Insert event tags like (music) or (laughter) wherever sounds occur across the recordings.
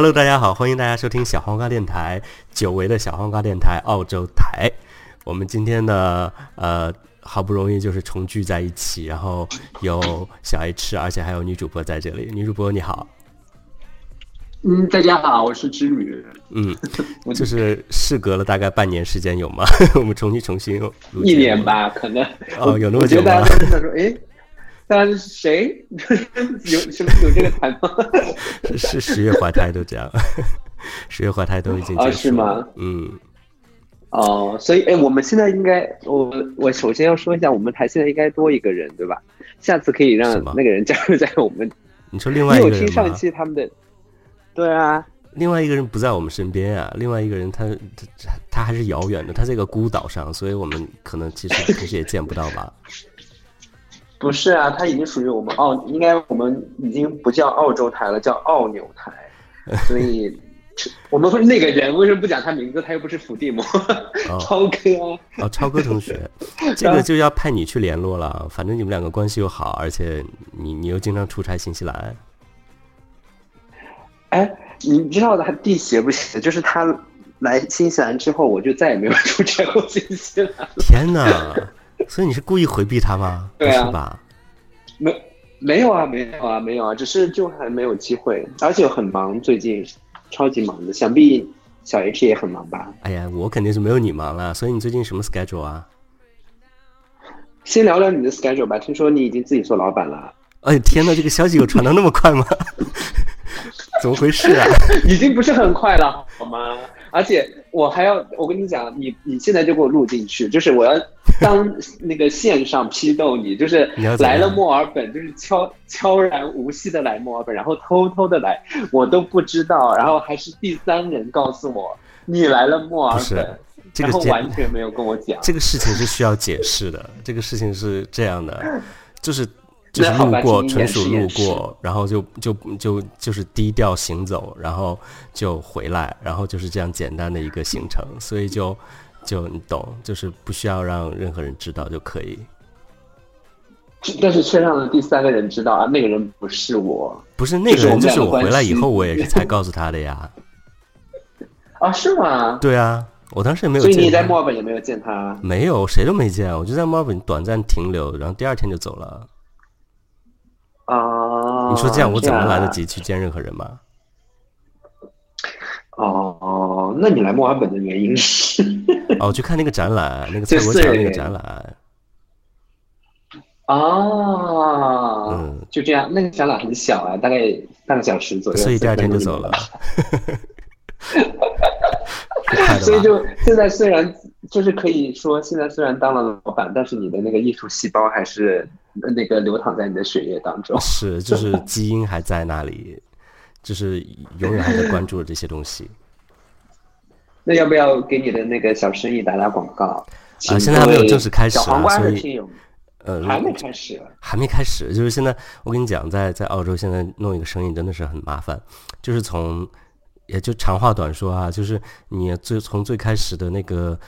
Hello，大家好，欢迎大家收听小黄瓜电台，久违的小黄瓜电台澳洲台。我们今天呢，呃，好不容易就是重聚在一起，然后有小 H，而且还有女主播在这里。女主播你好，嗯，大家好，我是织女。嗯，(laughs) 就是事隔了大概半年时间有吗？(laughs) 我们重新重新录一年吧，可能哦，有那么久吗？大家都在说，(laughs) 哎。大家是谁？(laughs) 有什么有这个台吗？(laughs) 是十月怀胎都这样，十月怀胎都已经啊？是吗？嗯。哦，所以哎，我们现在应该，我我首先要说一下，我们台现在应该多一个人，对吧？下次可以让那个人加入在我们。你说另外一个人听上一期他们的？对啊。另外一个人不在我们身边啊，另外一个人他他他还是遥远的，他在一个孤岛上，所以我们可能其实其实也见不到吧。不是啊，他已经属于我们澳，应该我们已经不叫澳洲台了，叫澳纽台。(laughs) 所以，我们那个人为什么不讲他名字？他又不是伏地魔，(laughs) 超哥。哦，超哥同学，(laughs) 这个就要派你去联络了。反正你们两个关系又好，而且你你又经常出差新西兰。哎，你知道他地邪不邪？就是他来新西兰之后，我就再也没有出差过新西兰。天哪！所以你是故意回避他吗？对啊，吧？没没有啊，没有啊，没有啊，只是就还没有机会，而且很忙，最近超级忙的。想必小 H 也很忙吧？哎呀，我肯定是没有你忙了。所以你最近什么 schedule 啊？先聊聊你的 schedule 吧。听说你已经自己做老板了。哎天呐，这个消息有传的那么快吗？(laughs) 怎么回事啊？已经不是很快了，好吗？而且我还要，我跟你讲，你你现在就给我录进去，就是我要 (laughs) 当那个线上批斗你，就是来了墨尔本，就是悄悄然无息的来墨尔本，然后偷偷的来，我都不知道，然后还是第三人告诉我你来了墨尔本，然后完全没有跟我讲。这个事情是需要解释的，这个事情是这样的，(laughs) 就是。就是路过，纯属路过，然后就就就就是低调行走，然后就回来，然后就是这样简单的一个行程，所以就就你懂，就是不需要让任何人知道就可以。但是却让了第三个人知道啊，那个人不是我，不是那个人，就是我回来以后我也是才告诉他的呀。(laughs) 啊，是吗？对啊，我当时也没有。所以你在墨尔本也没有见他？没有，谁都没见，我就在墨尔本短暂停留，然后第二天就走了。啊！你说这样我怎么来得及去见任何人吗？哦，那你来墨尔本的原因是？(laughs) 哦，去看那个展览，那个蔡国强那个展览。啊，嗯，就这样，那个展览很小啊，大概半个小时左右，所以第二天就走了。(laughs) (laughs) 所以就现在虽然就是可以说现在虽然当了老板，但是你的那个艺术细胞还是那个流淌在你的血液当中。是，就是基因还在那里，就是永远还在关注这些东西。那要不要给你的那个小生意打打广告？啊，现在还没有正式开始啊，所以呃还没开始，还没开始。就是现在我跟你讲，在在澳洲现在弄一个生意真的是很麻烦，就是从。也就长话短说啊，就是你最从最开始的那个，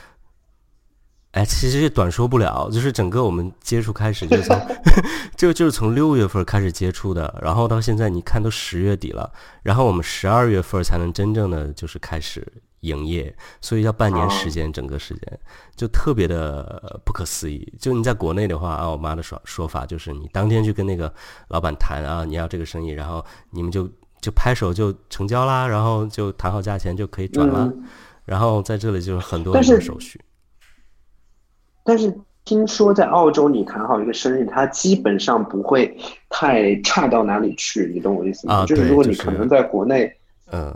哎，其实也短说不了，就是整个我们接触开始就从，(laughs) 就就是从六月份开始接触的，然后到现在你看都十月底了，然后我们十二月份才能真正的就是开始营业，所以要半年时间，整个时间就特别的不可思议。就你在国内的话，按我妈的说说法，就是你当天去跟那个老板谈啊，你要这个生意，然后你们就。就拍手就成交啦，然后就谈好价钱就可以转了，然后在这里就是很多很多手续。但是听说在澳洲，你谈好一个生意，它基本上不会太差到哪里去，你懂我意思吗？就是如果你可能在国内，嗯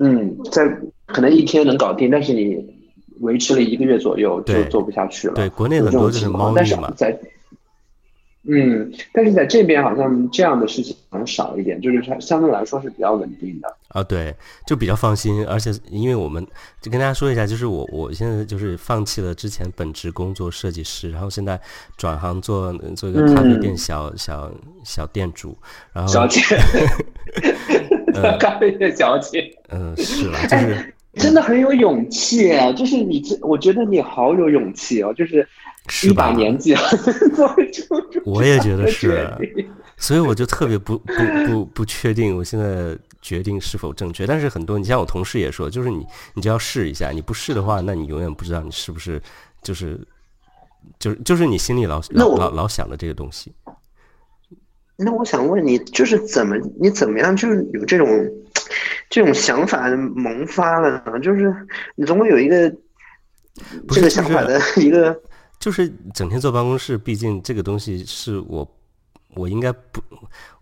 嗯，在可能一天能搞定，但是你维持了一个月左右就做不下去了。对，国内很多就是猫腻嘛。嗯，但是在这边好像这样的事情很少一点，就是它相对来说是比较稳定的啊，对，就比较放心。而且因为我们就跟大家说一下，就是我我现在就是放弃了之前本职工作设计师，然后现在转行做做一个咖啡店小小小店主，然后小姐，(laughs) 咖啡店小姐，嗯，是了，就是真的很有勇气啊，就是你这，我觉得你好有勇气哦，就是。一把年纪了，(laughs) 我也觉得是，(laughs) 所以我就特别不不不不确定，我现在决定是否正确。但是很多，你像我同事也说，就是你你就要试一下，你不试的话，那你永远不知道你是不是就是就是就是你心里老老老老想的这个东西。那我想问你，就是怎么你怎么样就是有这种这种想法萌发了呢？就是你总会有一个这个想法的 (laughs) 一个，就是整天坐办公室，毕竟这个东西是我我应该不，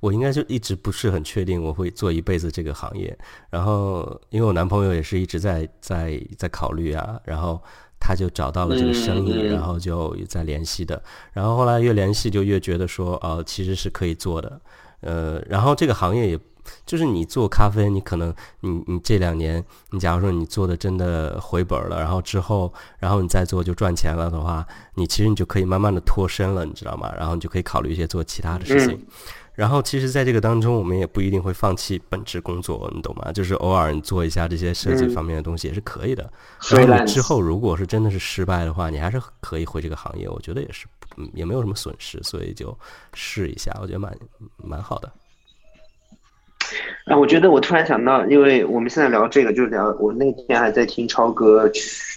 我应该就一直不是很确定我会做一辈子这个行业。然后因为我男朋友也是一直在在在考虑啊，然后。他就找到了这个生意，然后就在联系的，然后后来越联系就越觉得说，哦，其实是可以做的，呃，然后这个行业也，就是你做咖啡，你可能你你这两年，你假如说你做的真的回本了，然后之后，然后你再做就赚钱了的话，你其实你就可以慢慢的脱身了，你知道吗？然后你就可以考虑一些做其他的事情。然后，其实，在这个当中，我们也不一定会放弃本职工作，你懂吗？就是偶尔你做一下这些设计方面的东西也是可以的。所以你之后如果是真的是失败的话，你还是可以回这个行业，我觉得也是，也没有什么损失，所以就试一下，我觉得蛮蛮好的。啊，我觉得我突然想到，因为我们现在聊这个，就是聊我那天还在听超哥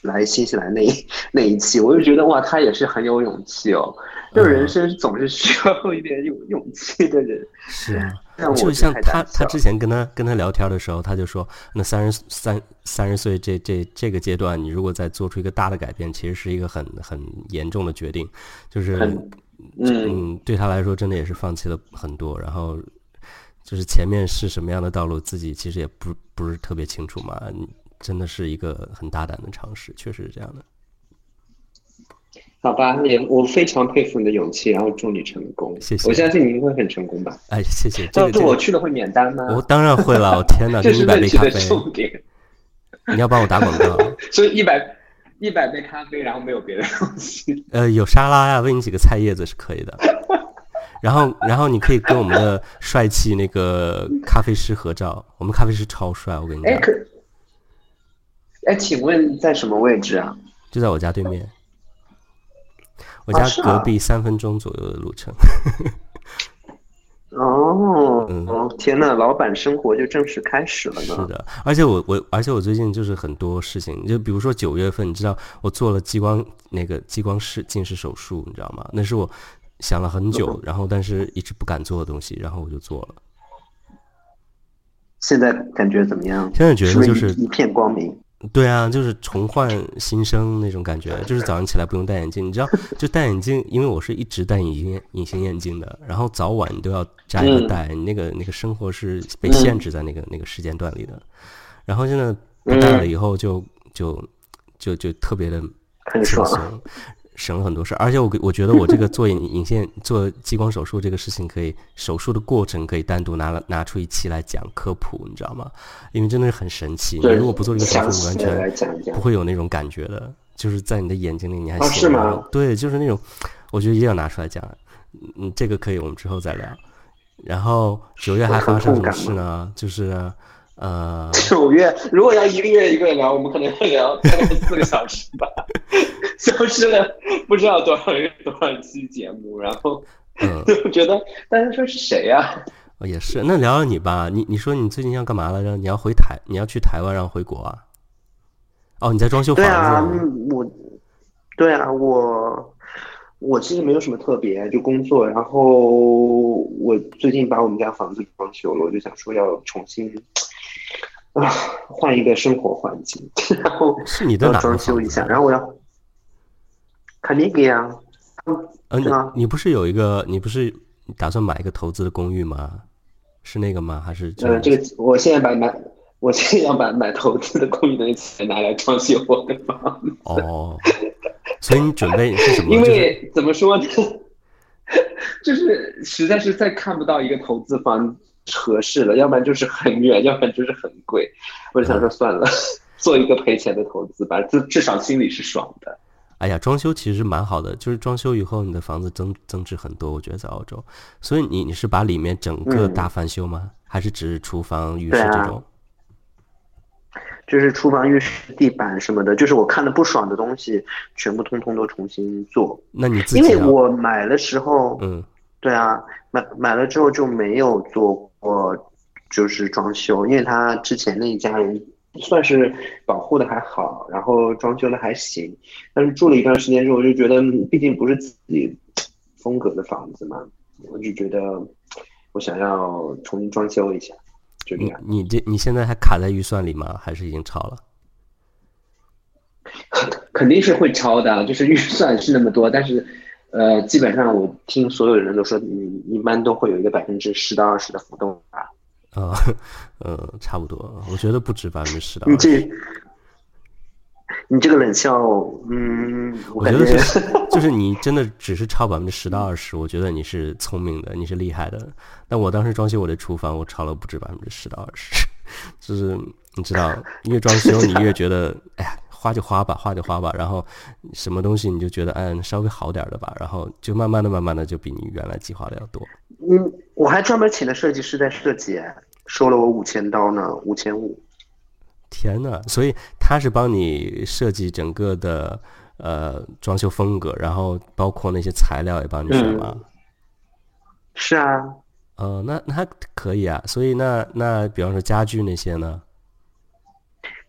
来新西兰那那一期，我就觉得哇，他也是很有勇气哦。就人生总是需要一点有勇气的人。(laughs) 是啊，就像他，他之前跟他跟他聊天的时候，他就说，那三十三三十岁这这这个阶段，你如果再做出一个大的改变，其实是一个很很严重的决定，就是嗯，对他来说，真的也是放弃了很多。然后就是前面是什么样的道路，自己其实也不不是特别清楚嘛。真的是一个很大胆的尝试，确实是这样的。好吧，也我非常佩服你的勇气，然后祝你成功。谢谢，我相信你会很成功吧。哎，谢谢。这是我去了会免单吗？我当然会了。我天哪，(laughs) 这是一百杯咖啡。重点。你要帮我打广告。(laughs) 所以一百一百杯咖啡，然后没有别的东西。呃，有沙拉呀，喂你几个菜叶子是可以的。然后，然后你可以跟我们的帅气那个咖啡师合照。我们咖啡师超帅，我跟你讲。哎，可哎，请问在什么位置啊？就在我家对面。我家隔壁三分钟左右的路程。哦，哦，天呐，老板生活就正式开始了呢。是的，而且我我而且我最近就是很多事情，就比如说九月份，你知道我做了激光那个激光视近视手术，你知道吗？那是我想了很久，然后但是一直不敢做的东西，然后我就做了。现在感觉怎么样？现在觉得就是一片光明。对啊，就是重焕新生那种感觉，就是早上起来不用戴眼镜，你知道，(laughs) 就戴眼镜，因为我是一直戴隐形隐形眼镜的，然后早晚你都要摘和戴，你那个那个生活是被限制在那个那个时间段里的，然后现在不戴了以后就就就就特别的轻松。省了很多事儿，而且我我觉得我这个做隐隐线做激光手术这个事情，可以手术的过程可以单独拿了拿出一期来讲科普，你知道吗？因为真的是很神奇。你如果不做这个手术，完全不会有那种感觉的。就是在你的眼睛里，你还是吗？对，就是那种，我觉得一定要拿出来讲。嗯，这个可以，我们之后再聊。然后九月还发生什么事呢？就是。呃，九月如果要一个月一个月聊，我们可能要聊 (laughs) 大概四个小时吧，消失了不知道多少个多少期节目，然后嗯，(laughs) 我觉得大家说是谁呀？也是，那聊聊你吧，你你说你最近要干嘛来着？你要回台，你要去台湾，然后回国啊？哦，你在装修房子？对啊，我，对啊，我我其实没有什么特别，就工作，然后我最近把我们家房子装修了，我就想说要重新。啊，换一个生活环境，(laughs) 然后是你的装修一下，然后我要肯定给啊。嗯，你不是有一个，你不是打算买一个投资的公寓吗？是那个吗？还是？呃，这个我现在把买，我现在要把买投资的公寓的钱拿来装修我的房子。哦，所以你准备是什么？(laughs) 因为怎么说呢，(laughs) 就是实在是再看不到一个投资房。合适了，要不然就是很远，要不然就是很贵。我就想说算了，(laughs) 做一个赔钱的投资吧，至至少心里是爽的。哎呀，装修其实蛮好的，就是装修以后你的房子增增值很多。我觉得在澳洲，所以你你是把里面整个大翻修吗？还是只是厨房、浴室这种？就是厨房、浴室、地板什么的，就是我看的不爽的东西，全部通通都重新做。那你自己？因为我买的时候，嗯，对啊，买买了之后就没有做。过就是装修，因为他之前那一家人算是保护的还好，然后装修的还行，但是住了一段时间之后，我就觉得毕竟不是自己风格的房子嘛，我就觉得我想要重新装修一下，就这样。你这你现在还卡在预算里吗？还是已经超了？(laughs) 肯定是会超的，就是预算是那么多，但是。呃，基本上我听所有人都说，你一般都会有一个百分之十到二十的浮动吧。啊，呃，差不多，我觉得不止百分之十到二十。你这，你这个冷笑，嗯，我觉得是，(laughs) 就是你真的只是超百分之十到二十，我觉得你是聪明的，你是厉害的。但我当时装修我的厨房，我超了不止百分之十到二十，(laughs) 就是你知道，越装修你越觉得，哎呀。花就花吧，花就花吧，然后什么东西你就觉得嗯稍微好点的吧，然后就慢慢的、慢慢的就比你原来计划的要多。嗯，我还专门请了设计师在设计，收了我五千刀呢，五千五。天呐，所以他是帮你设计整个的呃装修风格，然后包括那些材料也帮你选吗？是啊。呃，那那还可以啊。所以那那比方说家具那些呢？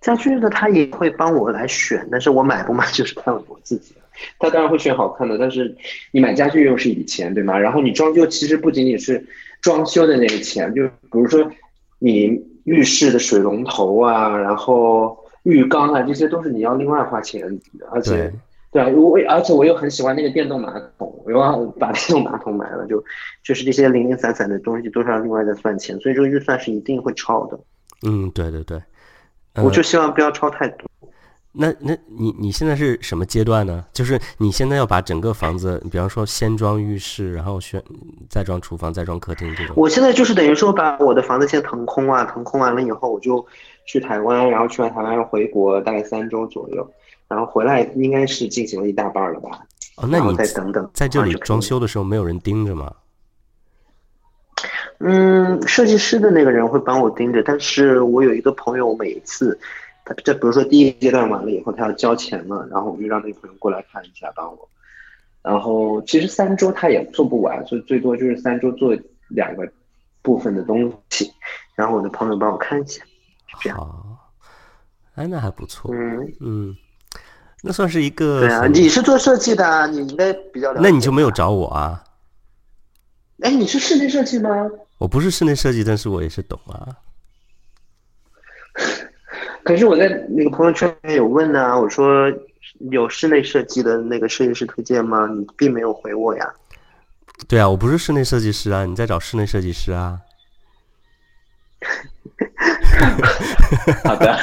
家具呢，他也会帮我来选，但是我买不买就是看我自己他当然会选好看的，但是你买家具又是笔钱，对吗？然后你装修其实不仅仅是装修的那个钱，就比如说你浴室的水龙头啊，然后浴缸啊，这些都是你要另外花钱，而且对啊，我而且我又很喜欢那个电动马桶，我要把电动马桶买了，就就是这些零零散散的东西都是要另外再算钱，所以这个预算是一定会超的。嗯，对对对。我就希望不要超太多。那那你你现在是什么阶段呢？就是你现在要把整个房子，比方说先装浴室，然后选再装厨房，再装客厅这种。我现在就是等于说把我的房子先腾空啊，腾空完了以后，我就去台湾，然后去完台湾回国，大概三周左右，然后回来应该是进行了一大半了吧？哦，那你再等等，在这里装修的时候没有人盯着吗？嗯，设计师的那个人会帮我盯着，但是我有一个朋友，每一次，他这比如说第一阶段完了以后，他要交钱了，然后我就让那个朋友过来看一下，帮我。然后其实三周他也做不完，所以最多就是三周做两个部分的东西，然后我的朋友帮我看一下，这样。哎，那还不错。嗯嗯，那算是一个。对啊，你是做设计的，你应该比较了解。那你就没有找我啊？哎，你是室内设计吗？我不是室内设计，但是我也是懂啊。(laughs) 可是我在那个朋友圈有问啊，我说有室内设计的那个设计师推荐吗？你并没有回我呀。对啊，我不是室内设计师啊，你在找室内设计师啊。(laughs) (laughs) 好的。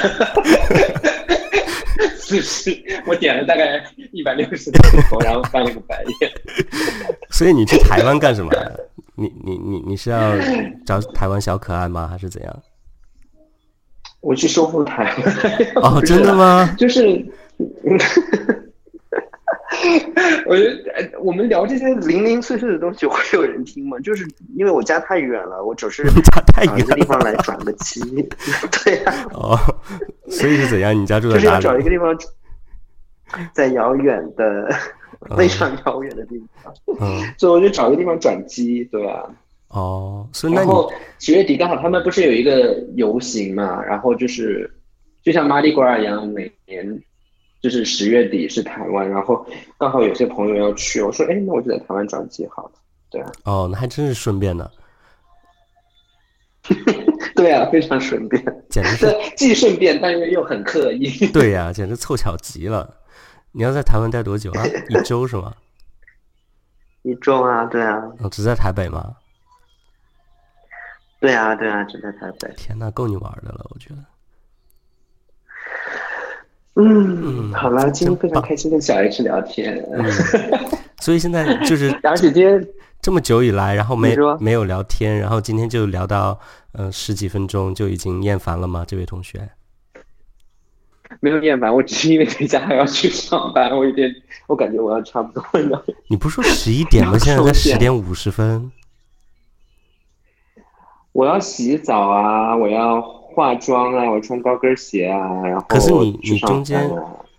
(laughs) 是是，我点了大概一百六十个头，(laughs) 然后翻了个白眼。(laughs) 所以你去台湾干什么？你你你你是要找台湾小可爱吗？还是怎样？我去收复台湾。哦，真的吗？就是。(laughs) 我觉得我们聊这些零零碎碎的东西会有人听吗？就是因为我家太远了，我只是 (laughs) 找一个地方来转个机。(laughs) 对呀。哦，所以是怎样？你家住在哪里？就是要找一个地方，在遥远的、非常遥远的地方。嗯。所以我就找个地方转机，对吧？哦，所以然后十月底刚好他们不是有一个游行嘛？然后就是就像马里瓜一样，每年。就是十月底是台湾，然后刚好有些朋友要去，我说，哎，那我就在台湾转机好了。对啊。哦，那还真是顺便呢。(laughs) 对啊，非常顺便。简直是既顺便，但是又很刻意。(laughs) 对呀，简直凑巧极了。你要在台湾待多久啊？一周是吗？(laughs) 一周啊，对啊。哦，只在台北吗？对啊，对啊，只在台北。天呐，够你玩的了，我觉得。嗯，好了，今天非常开心跟小 H 聊天。嗯所以现在就是 (laughs) 而且今天这么久以来，然后没没有聊天，然后今天就聊到呃十几分钟就已经厌烦了吗？这位同学没有厌烦，我只是因为等一下还要去上班，我有点我感觉我要差不多了。(laughs) 你不是说十一点吗？现在才十点五十分。我要洗澡啊！我要。化妆啊，我穿高跟鞋啊，然后可是你你中间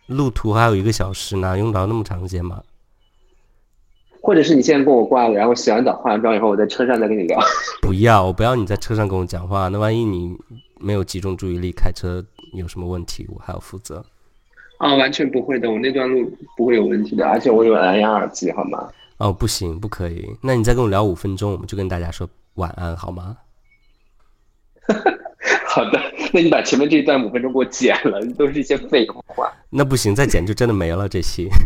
路途还有一个小时呢，用不着那么长时间吗？或者是你现在跟我挂了，然后洗完澡化完妆以后，我在车上再跟你聊。(laughs) 不要，我不要你在车上跟我讲话，那万一你没有集中注意力，开车有什么问题，我还要负责。啊，完全不会的，我那段路不会有问题的，而且我有蓝牙耳机，好吗？哦，不行，不可以。那你再跟我聊五分钟，我们就跟大家说晚安，好吗？(laughs) 好的，那你把前面这一段五分钟给我剪了，都是一些废话。那不行，再剪就真的没了这期。(laughs)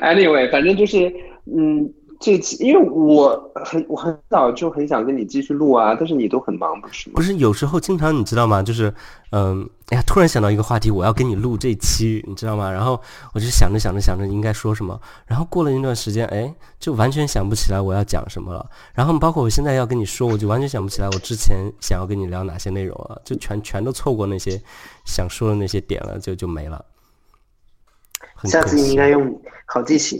Anyway，反正就是，嗯。这期，因为我很我很早就很想跟你继续录啊，但是你都很忙，不是吗？不是，有时候经常你知道吗？就是，嗯，哎呀，突然想到一个话题，我要跟你录这期，你知道吗？然后我就想着想着想着应该说什么，然后过了一段时间，哎，就完全想不起来我要讲什么了。然后包括我现在要跟你说，我就完全想不起来我之前想要跟你聊哪些内容了，就全全都错过那些想说的那些点了，就就没了。下次你应该用好记性。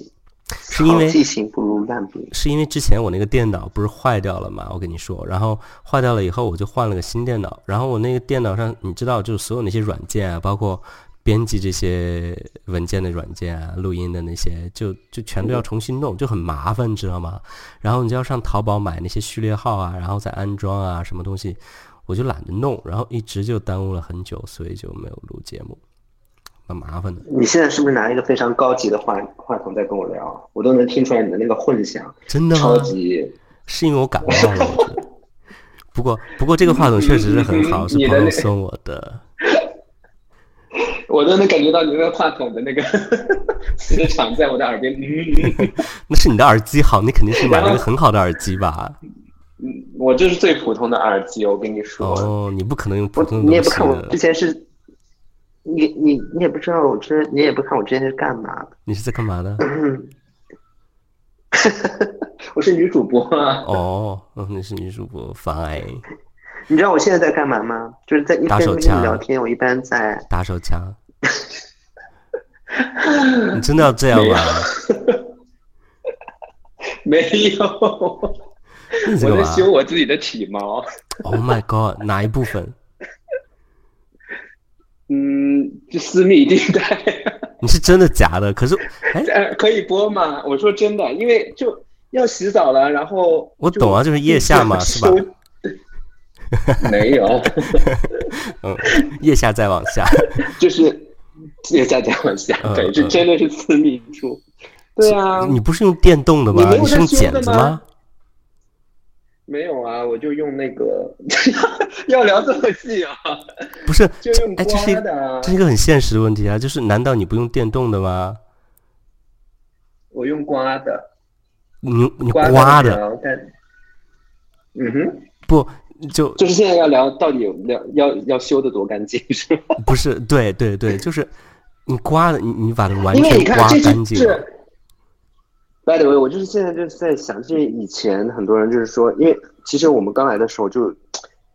是因为记性不如烂笔。是因为之前我那个电脑不是坏掉了嘛？我跟你说，然后坏掉了以后，我就换了个新电脑。然后我那个电脑上，你知道，就是所有那些软件啊，包括编辑这些文件的软件啊、录音的那些，就就全都要重新弄，就很麻烦，你知道吗？然后你就要上淘宝买那些序列号啊，然后再安装啊，什么东西，我就懒得弄，然后一直就耽误了很久，所以就没有录节目。蛮麻烦的。你现在是不是拿一个非常高级的话话筒在跟我聊？我都能听出来你的那个混响，真的超级。是因为我感冒了。不过，不过这个话筒确实是很好，(laughs) 是朋友送我的。(laughs) 我都能感觉到你那个话筒的那个 (laughs) 磁场在我的耳边。那是你的耳机好，你肯定是买了一个很好的耳机吧？嗯，我这是最普通的耳机，我跟你说。哦，你不可能用普通的。你也不看我之前是。你你你也不知道我之你也不看我之前是干嘛的？你是在干嘛的？(laughs) 我是女主播啊。(laughs) 哦，你是女主播，fine。你知道我现在在干嘛吗？就是在一边跟你聊天，我一般在打手枪。(laughs) 你真的要这样吗？没有，我在修我自己的体毛。Oh my god！哪一部分？嗯，就私密地带。你是真的假的？可是，(laughs) 哎，可以播吗？我说真的，因为就要洗澡了，然后我懂啊，就是腋下嘛，是吧？(laughs) 没有，(laughs) 嗯，腋下再往下，就是腋下再往下，对，这真的是私密处。对啊，你不是用电动的吗？你是用剪子吗？没有啊，我就用那个，(laughs) 要聊这么细啊？(laughs) 不是，(laughs) 就用刮的。这是一个很现实的问题啊，就是难道你不用电动的吗？我用刮的。你你刮的？嗯哼，不就就是现在要聊到底有要要要修的多干净是吗？不是，对对对，就是你刮的，你你把它完全刮干净。By the way，我就是现在就是在想，这以前很多人就是说，因为其实我们刚来的时候就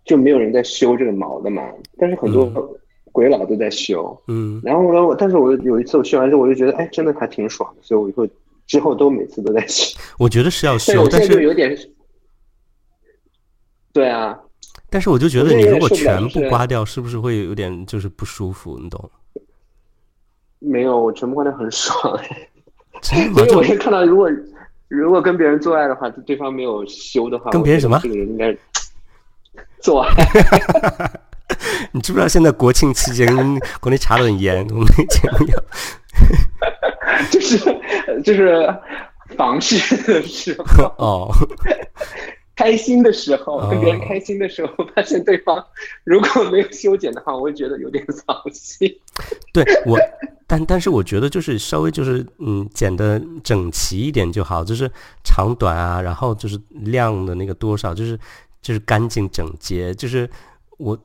就没有人在修这个毛的嘛，但是很多鬼佬都在修，嗯，然后呢，我但是我有一次我修完之后，我就觉得，哎，真的还挺爽的，所以我以后之后都每次都在修。我觉得是要修，(laughs) 但是有点，对啊，但是我就觉得你如果全部刮掉，是不是会有点就是不舒服？你懂？没有，我全部刮掉很爽。(laughs) 所以我可以看到，如果如果跟别人做爱的话，对方没有修的话，跟别人什么？这个人应该做爱。(laughs) 你知不知道现在国庆期间国内查的很严？我们节目要 (laughs) 就是就是房事的时候哦，开心的时候跟别人开心的时候，发现对方如果没有修剪的话，我会觉得有点扫兴。对我。但但是我觉得就是稍微就是嗯剪的整齐一点就好，就是长短啊，然后就是量的那个多少，就是就是干净整洁，就是我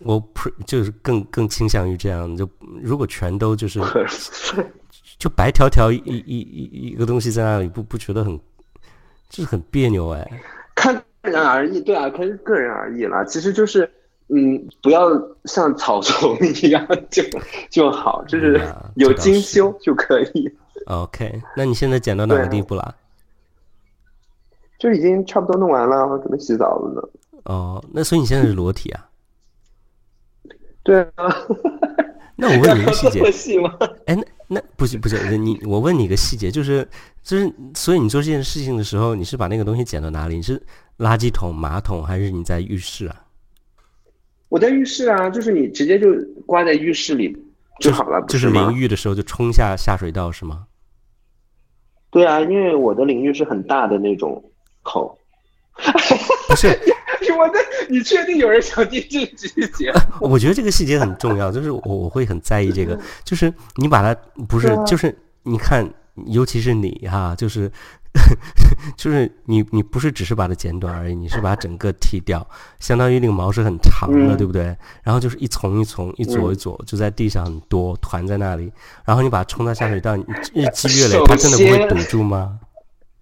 我 pre 就是更更倾向于这样，就如果全都就是 (laughs) 就白条条一一一一个东西在那里，不不觉得很就是很别扭哎？看个人而异，对啊，看个人而异啦，其实就是。嗯，不要像草丛一样就就好，就是有精修就可以。OK，那你现在剪到哪个地步了？就已经差不多弄完了，准备洗澡了呢。哦，那所以你现在是裸体啊？(laughs) 对啊。(laughs) 那我问你一个细节，(laughs) 哎，那那不行不行，你我问你一个细节，就是就是所以你做这件事情的时候，你是把那个东西捡到哪里？你是垃圾桶、马桶，还是你在浴室啊？我在浴室啊，就是你直接就挂在浴室里就好了，就是淋浴的时候就冲下下水道是吗？对啊，因为我的淋浴是很大的那种口。不是，(laughs) 我的，你确定有人想听这个细节？我觉得这个细节很重要，就是我我会很在意这个，就是你把它不是，就是你看，尤其是你哈，就是。(laughs) 就是你，你不是只是把它剪短而已，你是把整个剃掉，相当于那个毛是很长的，对不对？然后就是一丛一丛，一撮一撮，就在地上很多团在那里。然后你把它冲到下水道，日积月累，它真的不会堵住吗？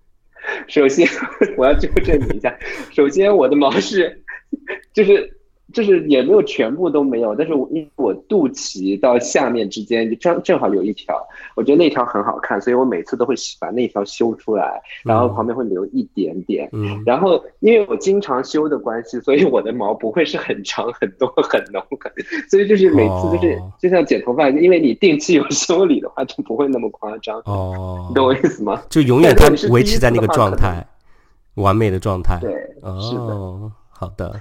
(laughs) 首先，(laughs) 我要纠正你一下，首先我的毛是，就是。就是也没有全部都没有，但是我因为我肚脐到下面之间就正正好有一条，我觉得那条很好看，所以我每次都会把那条修出来，然后旁边会留一点点。嗯，然后因为我经常修的关系，所以我的毛不会是很长很多 (laughs) 很浓很，(laughs) 所以就是每次就是就像剪头发，因为你定期有修理的话，就不会那么夸张。哦，你懂我意思吗？就永远它维持在那个状态，完美的状态。对，哦，好的。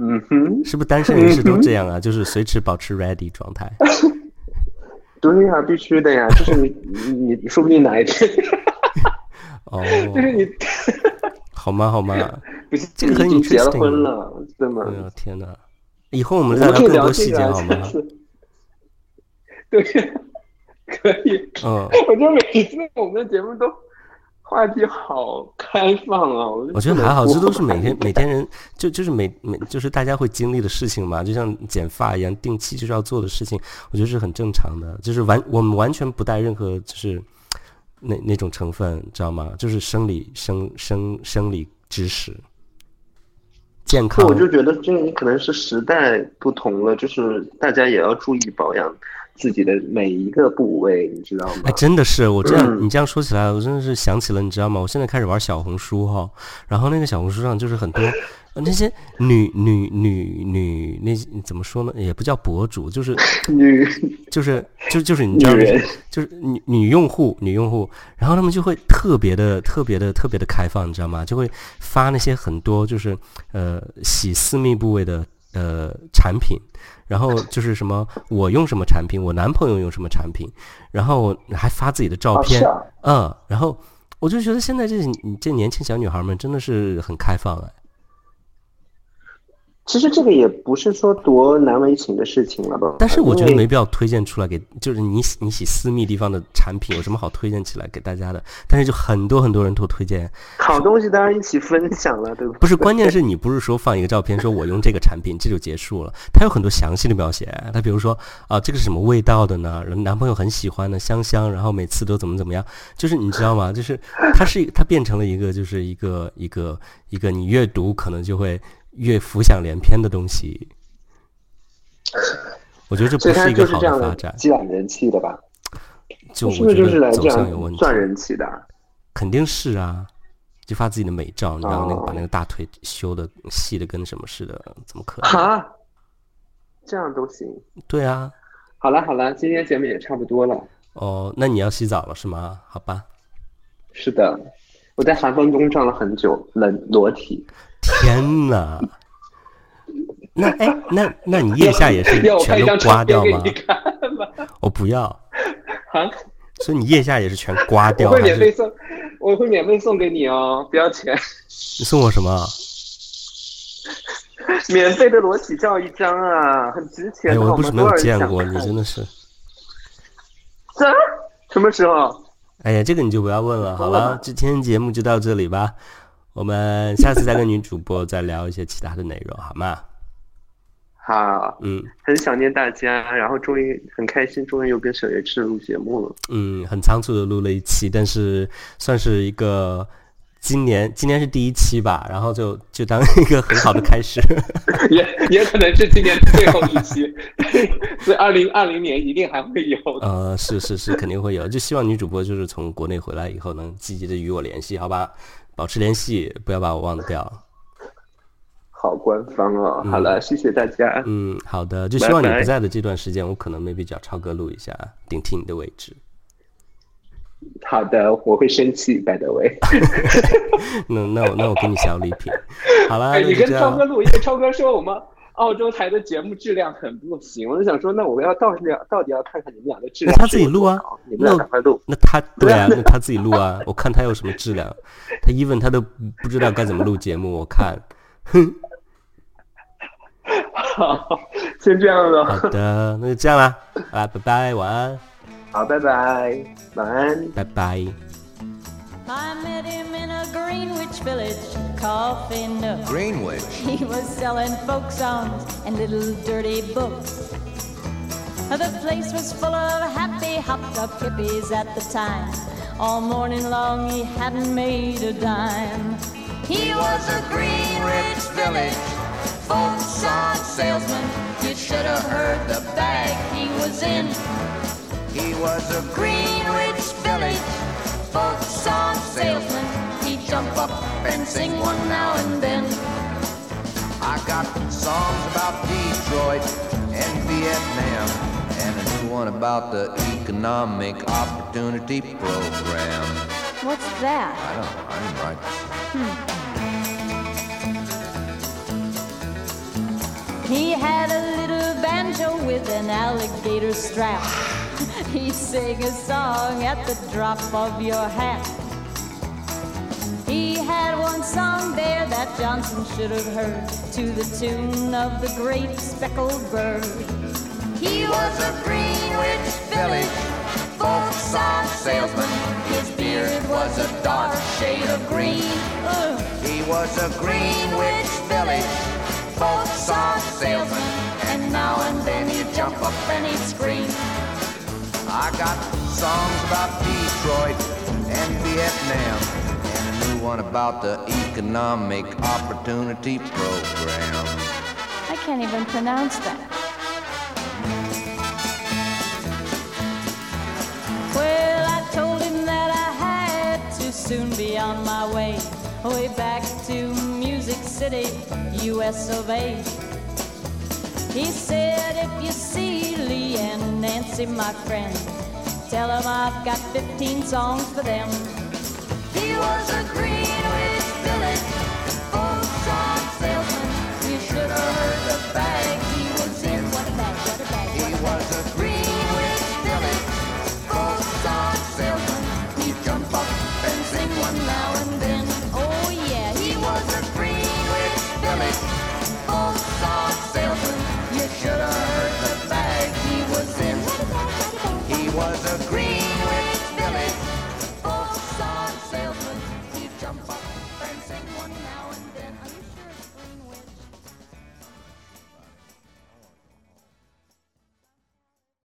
嗯哼，是不是单身人士都这样啊？(laughs) 就是随时保持 ready 状态。(laughs) 对呀，必须的呀，就是你你你说不定哪一天，(laughs) 哦，就是你，好吗好吗？不是，这个和你结了婚了，对吗？哎呀天哪！以后我们再聊更多细节好吗？对，可以。嗯，我觉得每一次我们的节目都。话题好开放啊！我觉得还好，这都是每天每天人就就是每每就是大家会经历的事情嘛，就像剪发一样，定期就是要做的事情，我觉得是很正常的。就是完我们完全不带任何就是那那种成分，知道吗？就是生理生生生理知识，健康。我就觉得这可能是时代不同了，就是大家也要注意保养。自己的每一个部位，你知道吗？哎，真的是我这样，你这样说起来，我真的是想起了，你知道吗？我现在开始玩小红书哈，然后那个小红书上就是很多那些女女女女那怎么说呢？也不叫博主，就是 (laughs) 女，就是就就是你知道，就是女女用户女用户，然后他们就会特别的特别的特别的开放，你知道吗？就会发那些很多就是呃洗私密部位的呃产品。然后就是什么，我用什么产品，我男朋友用什么产品，然后还发自己的照片，嗯，然后我就觉得现在这这年轻小女孩们真的是很开放哎。其实这个也不是说多难为情的事情了吧？但是我觉得没必要推荐出来给，就是你你洗私密地方的产品有什么好推荐起来给大家的？但是就很多很多人都推荐。好东西当然一起分享了，对不？不是，关键是你不是说放一个照片，说我用这个产品，这就结束了。它有很多详细的描写。它比如说啊，这个是什么味道的呢？男朋友很喜欢的，香香，然后每次都怎么怎么样？就是你知道吗？就是它是它变成了一个，就是一个一个一个你阅读可能就会。越浮想联翩的东西，我觉得这不是一个好的发展。积攒人气的吧？就我觉得走向有问题。赚人气的，肯定是啊！就发自己的美照，然后那个把那个大腿修的细的跟什么似的，怎么可能？哈，这样都行？对啊。好了好了，今天节目也差不多了。哦，那你要洗澡了是吗？好吧。是的，我在寒风中站了很久，冷裸体。天哪！那哎，那那你腋下也是全都刮掉吗？我不要。啊？所以你腋下也是全刮掉？我会免费送，我会免费送给你哦，不要钱。你送我什么？(laughs) 免费的裸体照一张啊，很值钱。哎，我不是没有见过你，真的是。什什么时候？哎呀，这个你就不要问了。好了，今天节目就到这里吧。我们下次再跟女主播再聊一些其他的内容，好吗？好，嗯，很想念大家，然后终于很开心，终于又跟小月吃录节目了。嗯，很仓促的录了一期，但是算是一个今年今年是第一期吧，然后就就当一个很好的开始。(laughs) 也也可能是今年最后一期，(laughs) 所以二零二零年一定还会有。呃，是是是，肯定会有。就希望女主播就是从国内回来以后能积极的与我联系，好吧？保持联系，不要把我忘掉。好官方哦，好了，谢谢大家。嗯，好的，就希望你不在的这段时间，我可能 maybe 找超哥录一下，顶替你的位置。好的，我会生气，by the way。(laughs) 那那我那我给你小礼品。好了，你跟超哥录，因为超哥说我们澳洲台的节目质量很不行，我就想说，那我要到底要到底要看看你们俩的质量。那他自己录啊，你们俩赶快录。那他 (laughs) 对啊，那他自己录啊，我看他有什么质量。他 even 他都不知道该怎么录节目，我看。哼。好，先这样了。好的，那就这样啦。啊，拜拜，晚安。好，拜拜，晚安，拜拜。I met him in a Greenwich village coffee nook. Greenwich. He was selling folk songs and little dirty books. The place was full of happy hopped up hippies at the time. All morning long he hadn't made a dime. He was a Greenwich village folk song salesman. You should have heard the bag he was in. He was a Greenwich village folk song salesman. He'd jump up and sing one now and then. I got songs about Detroit and Vietnam, and a new one about the Economic Opportunity Program. What's that? I don't know. I didn't write this. Hmm. He had a little banjo with an alligator strap. (laughs) He sang a song at the drop of your hat. He had one song there that Johnson should have heard to the tune of the great speckled bird. He was a Greenwich village folk song salesman. His beard was a dark shade of green. Uh. He was a Greenwich village folk song salesman. And now and then he'd jump up and he'd scream. I got songs about Detroit and Vietnam, and a new one about the Economic Opportunity Program. I can't even pronounce that. Well, I told him that I had to soon be on my way, way back to Music City, US of A. He said, if you see Lee and Nancy, my friend, tell them I've got 15 songs for them. He was a green